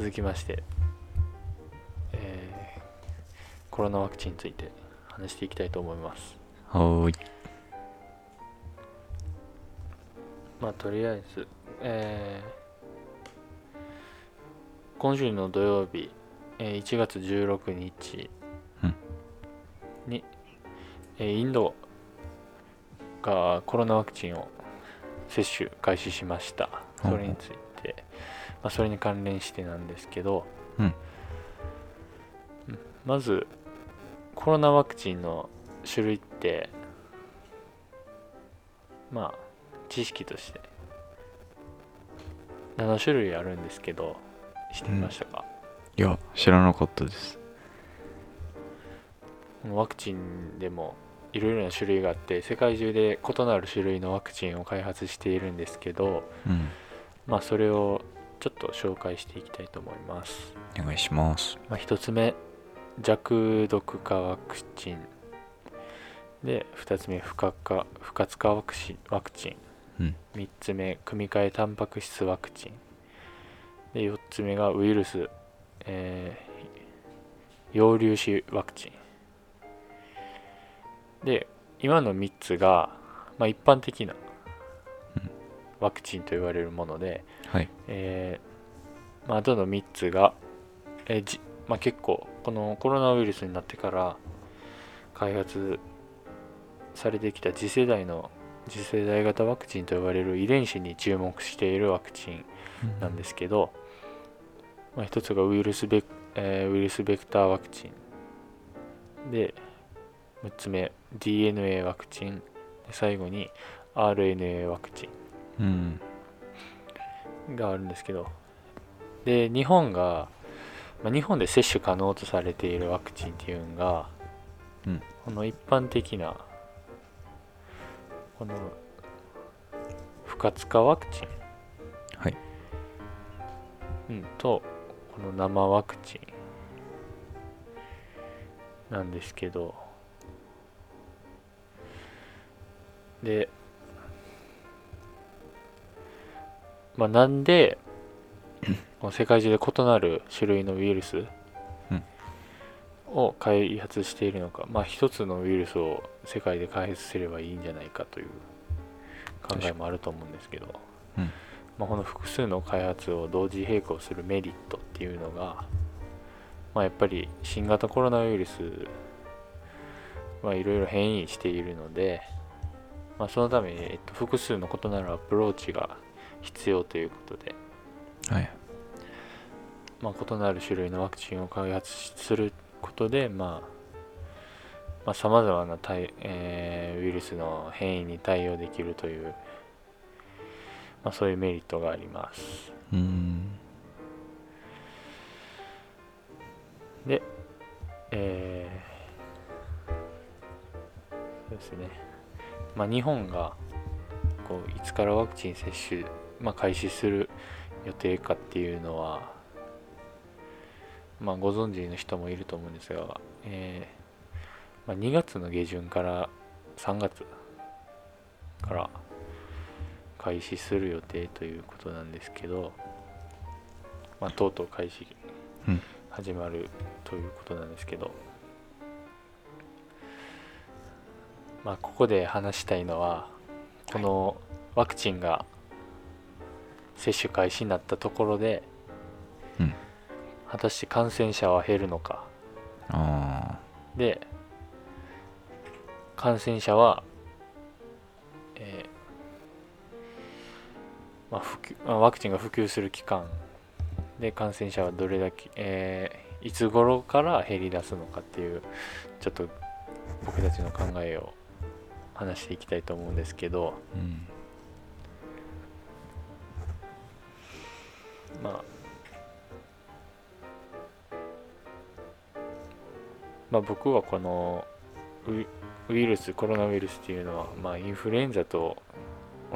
続きまして、えーコロナワクチンについて話していきたいと思います。はーい。まあとりあえず、えー今週の土曜日、えー1月16日うん。に、えーインドがコロナワクチンを接種開始しました。そう。れについて、まあ、それに関連してなんですけど、うんうんまずコロナワクチンの種類ってまあ知識として7種類あるんですけど知ってみましたか、いや、知らなかったです。ワクチンでもいろいろな種類があって世界中で異なる種類のワクチンを開発しているんですけどうん。まあそれをちょっと紹介していきたいと思います、お願いします。まあ、1つ目弱毒化ワクチン。で2つ目不活化不活化ワクチン。ワクチンうん。3つ目組み換えタンパク質ワクチン。で4つ目がウイルス、えー、陽粒子ワクチン。で今の3つが、まあ、一般的なうんワクチンと言われるもので、はい。えーまあ、あとの3つが、えーじまあ、結構このコロナウイルスになってから開発されてきた次世代の次世代型ワクチンと呼ばれる遺伝子に注目しているワクチンなんですけど、まあ、一つがウイルスベク、えーウイルスベクターワクチンで6つ目 DNA ワクチンで最後に RNA ワクチうん。ンがあるんですけど。で日本が、まあ、日本で接種可能とされているワクチンっていうのが、うん。この一般的なこの不活化ワクチン。はい。うん、とこの生ワクチン。なんですけど。でまあなんで世界中で異なる種類のウイルスうん。を開発しているのか、まあ一つのウイルスを世界で開発すればいいんじゃないかという考えもあると思うんですけど、うん。まあ、この複数の開発を同時並行するメリットっていうのが、まあ、やっぱり新型コロナウイルスはいろいろ変異しているので、まあ、そのために、えっと、複数の異なるアプローチが必要ということで、はい。まあ、異なる種類のワクチンを開発することで、まあ、さまざ、まな対、えーウイルスの変異に対応できるという、まあ、そういうメリットがあります。うん。で、えーそうですね、まあ、日本がこういつからワクチン接種、まあ、開始する予定かっていうのは、まあ、ご存知の人もいると思うんですが、えーまあ、2月の下旬から3月から開始する予定ということなんですけど、まあ、とうとう開始うん。始まるということなんですけど、まあ、ここで話したいのはこのワクチンが接種開始になったところで、うん果たして感染者は減るのかあで感染者は、えーまあ、普及まあワクチンが普及する期間で感染者はどれだけ、えーいつ頃から減り出すのかっていうちょっと僕たちの考えを話していきたいと思うんですけどー。うん。まあまあ僕はこのウイルスコロナウイルスっていうのは、まあ、インフルエンザと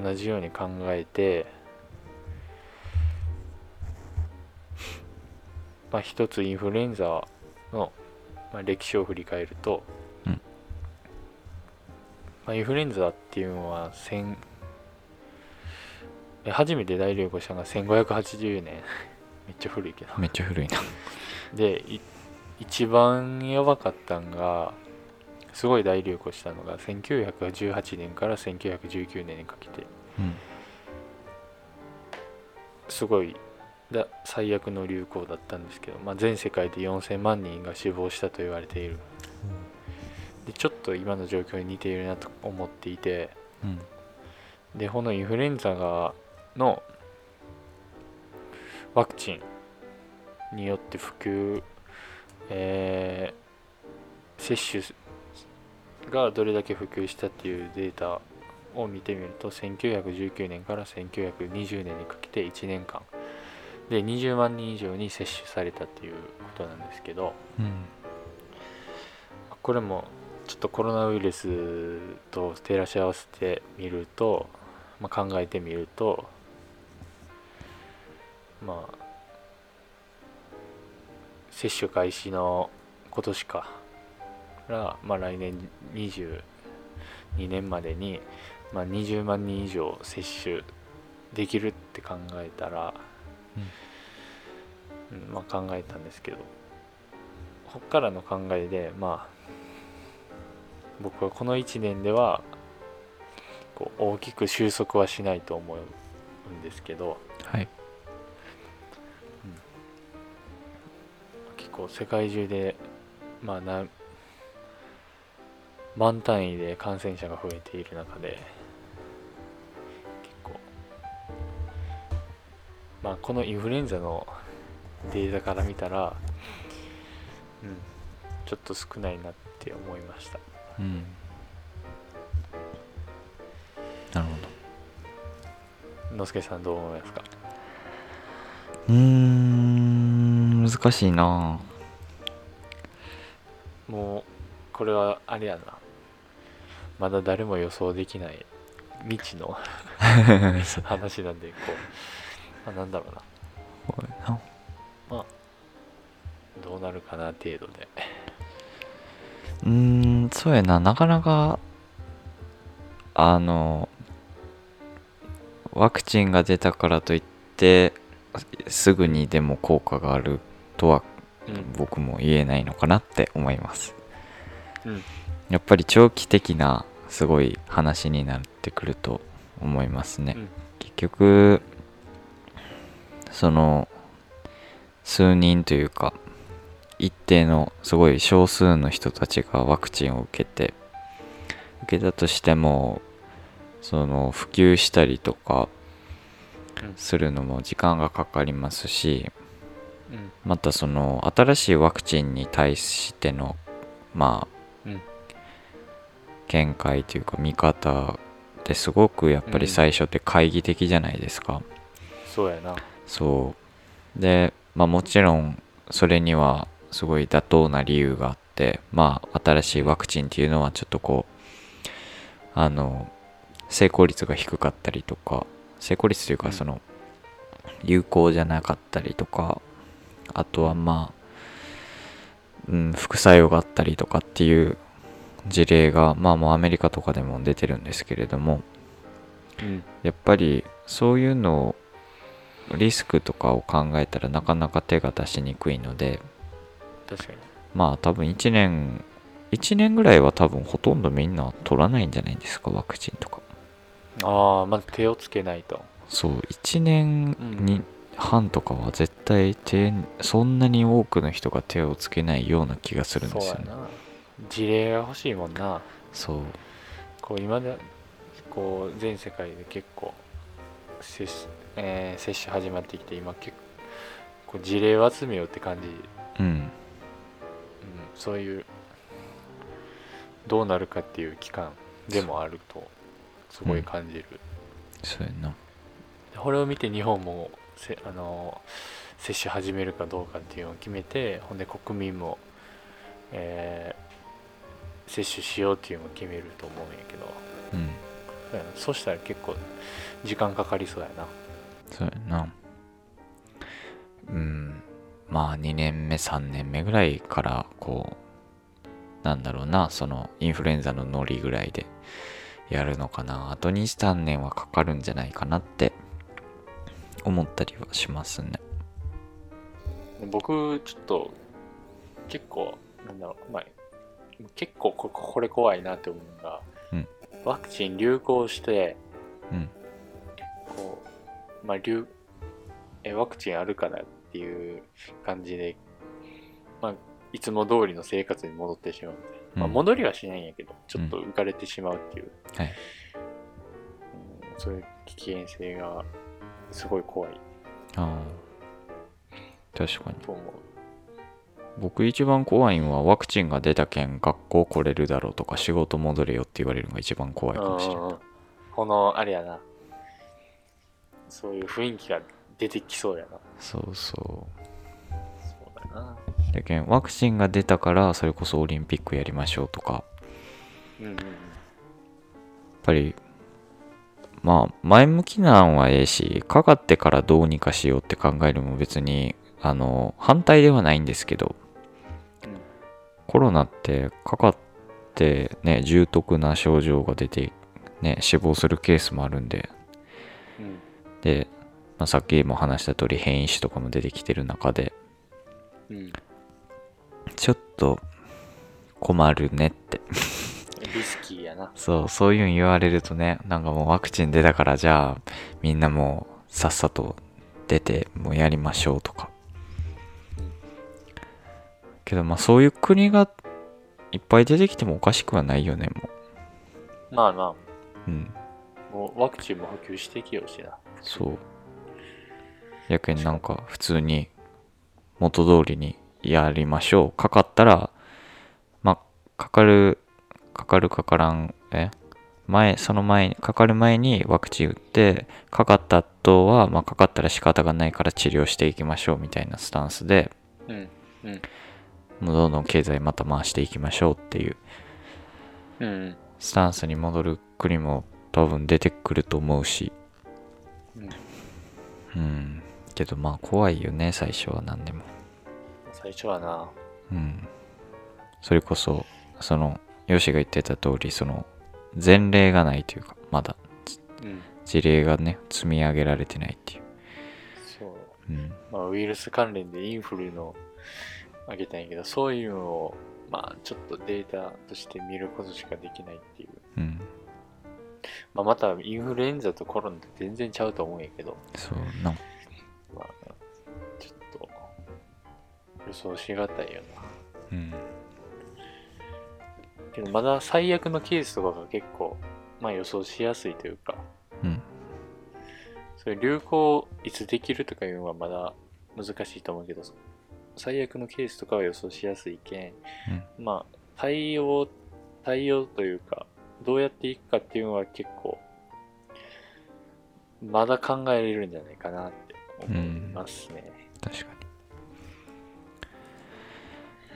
同じように考えてまあ一つインフルエンザの、まあ、歴史を振り返ると、うん。まあ、インフルエンザっていうのは1000え初めて大流行したのが1580年。めっちゃ古いけど。めっちゃ古いな。でい一番やばかったんがすごい大流行したのが1918年から1919年にかけて。うん。すごいだ最悪の流行だったんですけど、まあ、全世界で4000万人が死亡したと言われている。でちょっと今の状況に似ているなと思っていて。うん。でこのインフルエンザがのワクチンによって普及、えー接種がどれだけ普及したっていうデータを見てみると1919年から1920年にかけて1年間で20万人以上に接種されたっていうことなんですけどうん。これもちょっとコロナウイルスと照らし合わせてみると、まあ、考えてみるとまあ接種開始の今年から、まあ、来年22年までに、まあ、20万人以上接種できるって考えたら、うん。まあ、考えたんですけどこっからの考えでまあ僕はこの1年ではこう大きく収束はしないと思うんですけどはい構世界中でまあな万単位で感染者が増えている中で結構まあこのインフルエンザのデータから見たらうんちょっと少ないなって思いました。うん。なるほど。のすけさんどう思いますか？うーん難しいな。もうこれはあれやな。まだ誰も予想できない。未知の。話なんでこう、まあ、なんだろうな。そうやな。どうなるかな程度で。うーんそうやな。なかなかあのワクチンが出たからといってすぐにでも効果があるとはうん。僕も言えないのかなって思います。うん。やっぱり長期的なすごい話になってくると思いますね、うん。結局その数人というか一定のすごい少数の人たちがワクチンを受けて受けたとしてもその普及したりとかうん。するのも時間がかかりますしうんまたその新しいワクチンに対してのまあうん。見解というか見方ってすごくやっぱり最初って懐疑的じゃないですか、そうやな。そう。でまあもちろんそれにはすごい妥当な理由があってまあ新しいワクチンっていうのはちょっとこうあの成功率が低かったりとか成功率といううん。かその有効じゃなかったりとかあとはまあ、うん、副作用があったりとかっていう事例がまあもうアメリカとかでも出てるんですけれどもうん。やっぱりそういうのをリスクとかを考えたらなかなか手が出しにくいので確かに。まあ多分1年1年ぐらいは多分ほとんどみんな取らないんじゃないですかワクチンとか。ああまず手をつけないと。そう1年に半とかは絶対手そんなに多くの人が手をつけないような気がするんですよね。そうやな。事例が欲しいもんな。そう。こう今でこう全世界で結構接種,、えー接種始まってきて今結構こう事例を集めようって感じ、うん、うんそういうどうなるかっていう期間でもあるとすごい感じる、そうやな。これを見て日本もせあの接種始めるかどうかっていうのを決めてほんで国民も、えー接種しようっていうのを決めると思うんやけど。うん。そうやな。そしたら結構時間かかりそうやな。そうやな。うん。まあ2年目3年目ぐらいからこうなんだろうなそのインフルエンザのノリぐらいでやるのかな。あと23年はかかるんじゃないかなって思ったりはしますね。僕ちょっと結構なんだろうまあ結構ここれ怖いなって思うのが、うん。ワクチン流行してうん。こうまあ流えワクチンあるからっていう感じでまあいつも通りの生活に戻ってしまうまあ、うん。戻りはしないんやけどちょっと浮かれてしまうっていう、はい。うんそういう危険性がすごい怖い。ああ確かに。と思う。僕一番怖いのはワクチンが出たけん学校来れるだろうとか仕事戻れよって言われるのが一番怖いかもしれないこのあれやな。そういう雰囲気が出てきそうやな。そうそそうだな。うだけんワクチンが出たからそれこそオリンピックやりましょうとか。うんうんうん。やっぱりまあ前向きなんはええしかかってからどうにかしようって考えるのも別にあの反対ではないんですけどうん。コロナってかかってね重篤な症状が出てね死亡するケースもあるんで。うん。で、まあ、さっきも話した通り変異種とかも出てきてる中でうん。ちょっと困るねってリスキーやな。そうそういうん言われるとねなんかもうワクチン出たからじゃあみんなもうさっさと出てもうやりましょうとか。うん。けどまあそういう国がいっぱい出てきてもおかしくはないよねもまあまううん。あもうワクチンも普及してきようしな。そう。やけんなんか普通に元通りにやりましょう。かかったらまあかかるかかるかからんえ？前その前にかかる前にワクチン打ってかかった後は、まあ、かかったら仕方がないから治療していきましょうみたいなスタンスでうんうん。もうどんどん経済また回していきましょうっていううんうんスタンスに戻る国も多分出てくると思うし。うん。うん。けどまあ怖いよね最初は何でも。最初はな。うん。それこそそのヨシが言ってた通りその前例がないというかまだうん。事例がね積み上げられてないっていう。そう。うん。まあウイルス関連でインフルのあげたんやけどそういうのをまあちょっとデータとして見ることしかできないっていう。うん。まあまたインフルエンザとコロナって全然ちゃうと思うんやけど。そうな。んまあちょっと予想しがたいよな。うんけどまだ最悪のケースとかが結構まあ予想しやすいというか。うん。それ流行いつできるとかいうのはまだ難しいと思うけど最悪のケースとかは予想しやすいけん、まあ対応対応というかどうやっていくかっていうのは結構まだ考えれるんじゃないかなって思いますね、確かに。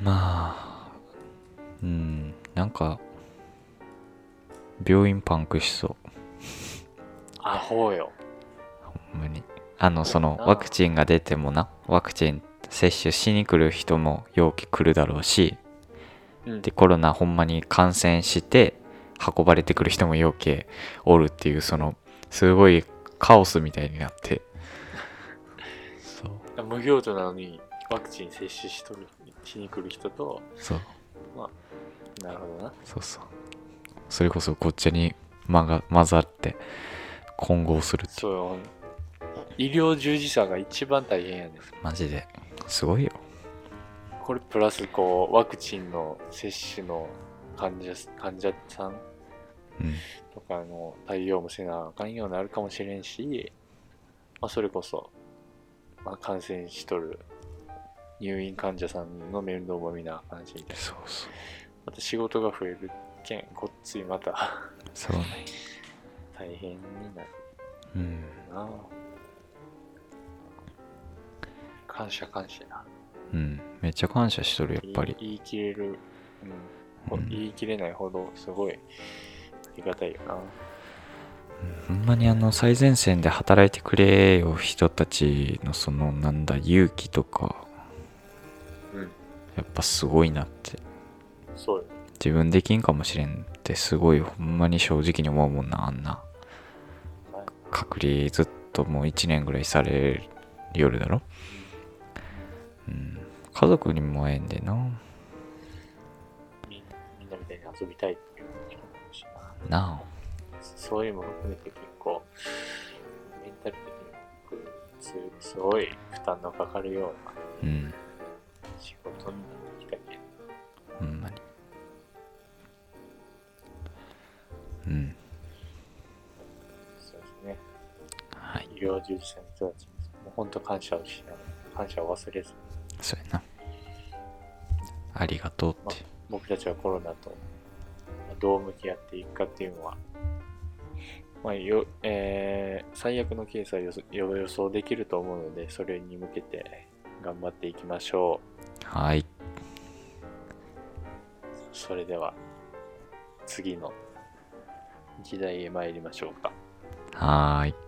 まあうんなんか病院パンクしそう。アホよ。ほんまに。あのそのワクチンが出てもなワクチン接種しに来る人も容器来るだろうしうん。でコロナほんまに感染して運ばれてくる人もよけおるっていうそのすごいカオスみたいになって。そう。無病状なのにワクチン接種しとるしに来る人とそうなるほどな。そうそう。それこそごっちゃに混が混ざって混合するって。そうよ医療従事者が一番大変やねん。マジで。すごいよ。これプラスこうワクチンの接種の患者患者さんうん。とかの対応もせなあかんようになるかもしれんし、まあ、それこそ、まあ、感染しとる入院患者さんの面倒も見なあかんしみたいな。そうそうまた仕事が増えるけんこっちまたそうね。大変になる。うん。な感謝感謝なうん。めっちゃ感謝しとるやっぱり。言い切れる、うん。こうん。言い切れないほどすごいありがたいよな。ほんまにあの最前線で働いてくれよ人たちのそのなんだ勇気とか。うん。やっぱすごいなって自分できんかもしれんってすごいほんまに正直に思うもんなあんな。はい隔離ずっともう1年ぐらいされる夜だろ。うん。家族にも会えんでな。みみんなみたいに遊びたいっていう人もいるし。ななあ。そういうのも含めて結構メンタル的に僕すすごい負担のかかるようなうん。仕事にな医療従事者の人たちにもう本当感謝をしながら感謝を忘れずに。そうやな。ありがとうって。僕たちはコロナとどう向き合っていくかっていうのは、まあよえー最悪のケースは予想予想できると思うのでそれに向けて頑張っていきましょはい。うそれでは次の議題へ参りましょうか。はーい。